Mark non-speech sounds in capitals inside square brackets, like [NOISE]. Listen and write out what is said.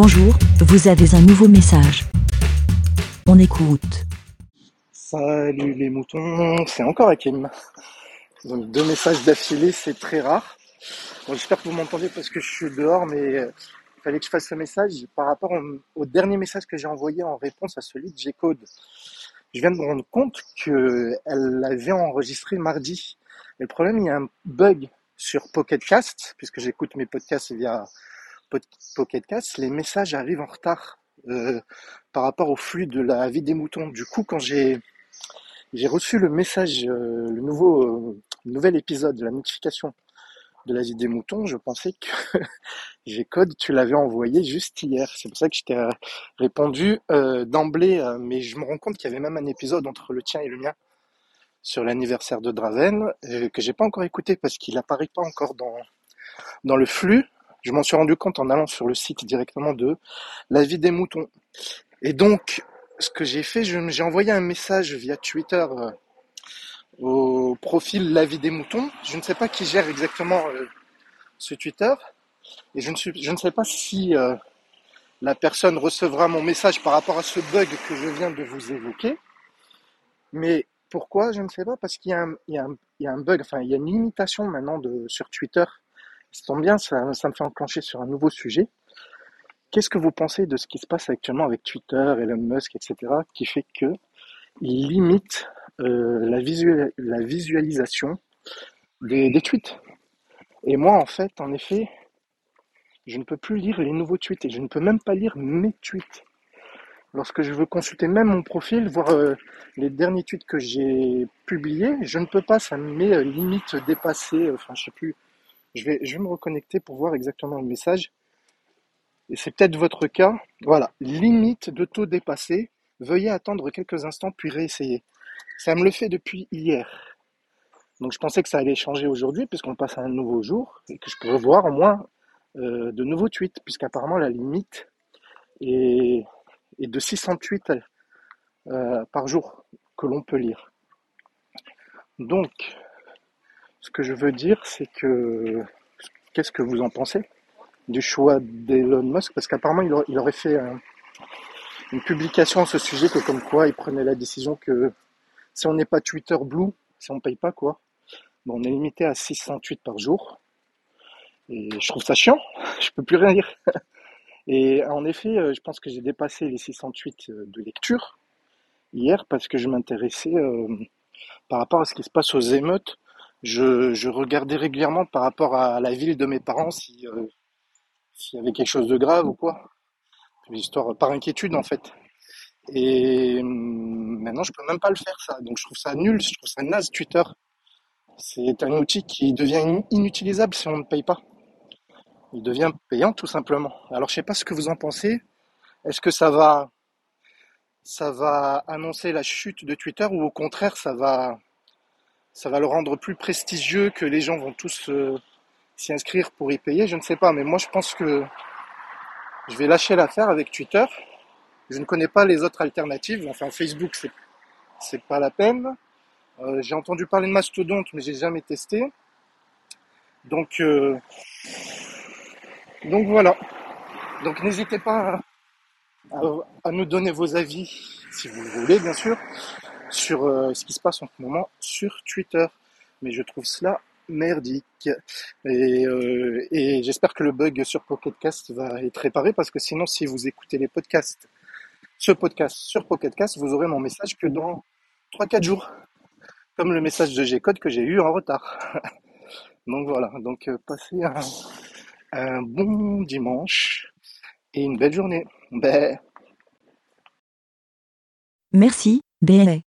Bonjour, vous avez un nouveau message. On écoute. Salut les moutons, c'est encore Hakim. Donc deux messages d'affilée, c'est très rare. J'espère que vous m'entendez parce que je suis dehors, mais euh, il fallait que je fasse ce message par rapport au, dernier message que j'ai envoyé en réponse à celui de G-Code. Je viens de me rendre compte qu'elle l'avait enregistré mardi. Le problème, il y a un bug sur Pocket Cast, puisque j'écoute mes podcasts via Pocket Cast, les messages arrivent en retard euh, par rapport au flux de la vie des moutons. Du coup, quand j'ai j'ai reçu le message, euh, le nouveau euh, nouvel épisode de la notification de la vie des moutons, je pensais que [LAUGHS] G-Code, tu l'avais envoyé juste hier. C'est pour ça que je t'ai répondu euh, d'emblée, mais je me rends compte qu'il y avait même un épisode entre le tien et le mien sur l'anniversaire de Draven que j'ai pas encore écouté parce qu'il apparaît pas encore dans dans le flux. Je m'en suis rendu compte en allant sur le site directement de La vie des moutons. Et donc, ce que j'ai fait, j'ai envoyé un message via Twitter euh, au profil La vie des moutons. Je ne sais pas qui gère exactement euh, ce Twitter. Et je ne, sais pas si euh, la personne recevra mon message par rapport à ce bug que je viens de vous évoquer. Mais pourquoi Je ne sais pas, parce qu'il y a un, bug, enfin il y a une limitation maintenant sur Twitter. Ça tombe bien, ça, me fait enclencher sur un nouveau sujet. Qu'est-ce que vous pensez de ce qui se passe actuellement avec Twitter, Elon Musk, etc., qui fait que il limite euh, la, visual- la visualisation des, tweets? Et moi, en fait, en effet, je ne peux plus lire les nouveaux tweets et je ne peux même pas lire mes tweets. Lorsque je veux consulter même mon profil, voir euh, les derniers tweets que j'ai publiés, je ne peux pas, ça me met euh, limite dépassé, enfin je sais plus, je vais, je vais me reconnecter pour voir exactement le message. Et c'est peut-être votre cas. Voilà, limite de taux dépassé, veuillez attendre quelques instants puis réessayer. Ça me le fait depuis hier. Donc je pensais que ça allait changer aujourd'hui puisqu'on passe à un nouveau jour et que je pourrais voir au moins euh, de nouveaux tweets puisqu'apparemment la limite est, de 600 tweets euh, par jour que l'on peut lire. Donc, ce que je veux dire, c'est que qu'est-ce que vous en pensez du choix d'Elon Musk? Parce qu'apparemment, il, aurait- fait un- une publication à ce sujet que comme quoi il prenait la décision que si on n'est pas Twitter Blue, si on ne paye pas quoi, ben, on est limité à 600 tweets par jour. Et je trouve ça chiant, [LAUGHS] je peux plus rien dire. [LAUGHS] Et en effet, euh, je pense que j'ai dépassé les 600 tweets euh, de lecture hier parce que je m'intéressais euh, par rapport à ce qui se passe aux émeutes. Je, je regardais régulièrement par rapport à la ville de mes parents si, euh, s'il y avait quelque chose de grave ou quoi. Histoire par inquiétude en fait. Et hum, maintenant, je peux même pas le faire ça. Donc je trouve ça nul, je trouve ça naze Twitter. C'est un outil qui devient in- inutilisable si on ne paye pas. Il devient payant tout simplement. Alors je sais pas ce que vous en pensez. Est-ce que ça va ça va annoncer la chute de Twitter ou au contraire ça va ça va le rendre plus prestigieux que les gens vont tous euh, s'y inscrire pour y payer, je ne sais pas, mais moi je pense que je vais lâcher l'affaire avec Twitter. Je ne connais pas les autres alternatives, enfin Facebook c'est c'est pas la peine. Euh, j'ai entendu parler de Mastodonte mais j'ai jamais testé. Donc euh, donc voilà. Donc n'hésitez pas à, à- à nous donner vos avis si vous le voulez bien sûr sur euh, ce qui se passe en ce moment sur Twitter. Mais je trouve cela merdique. Et, euh, et j'espère que le bug sur Pocketcast va être réparé parce que sinon, si vous écoutez les podcasts, ce podcast sur Pocketcast, vous aurez mon message que dans 3-4 jours. Comme le message de G-Code que j'ai eu en retard. [LAUGHS] Donc voilà. Donc euh, passez un, un bon dimanche et une belle journée. Merci, BLA.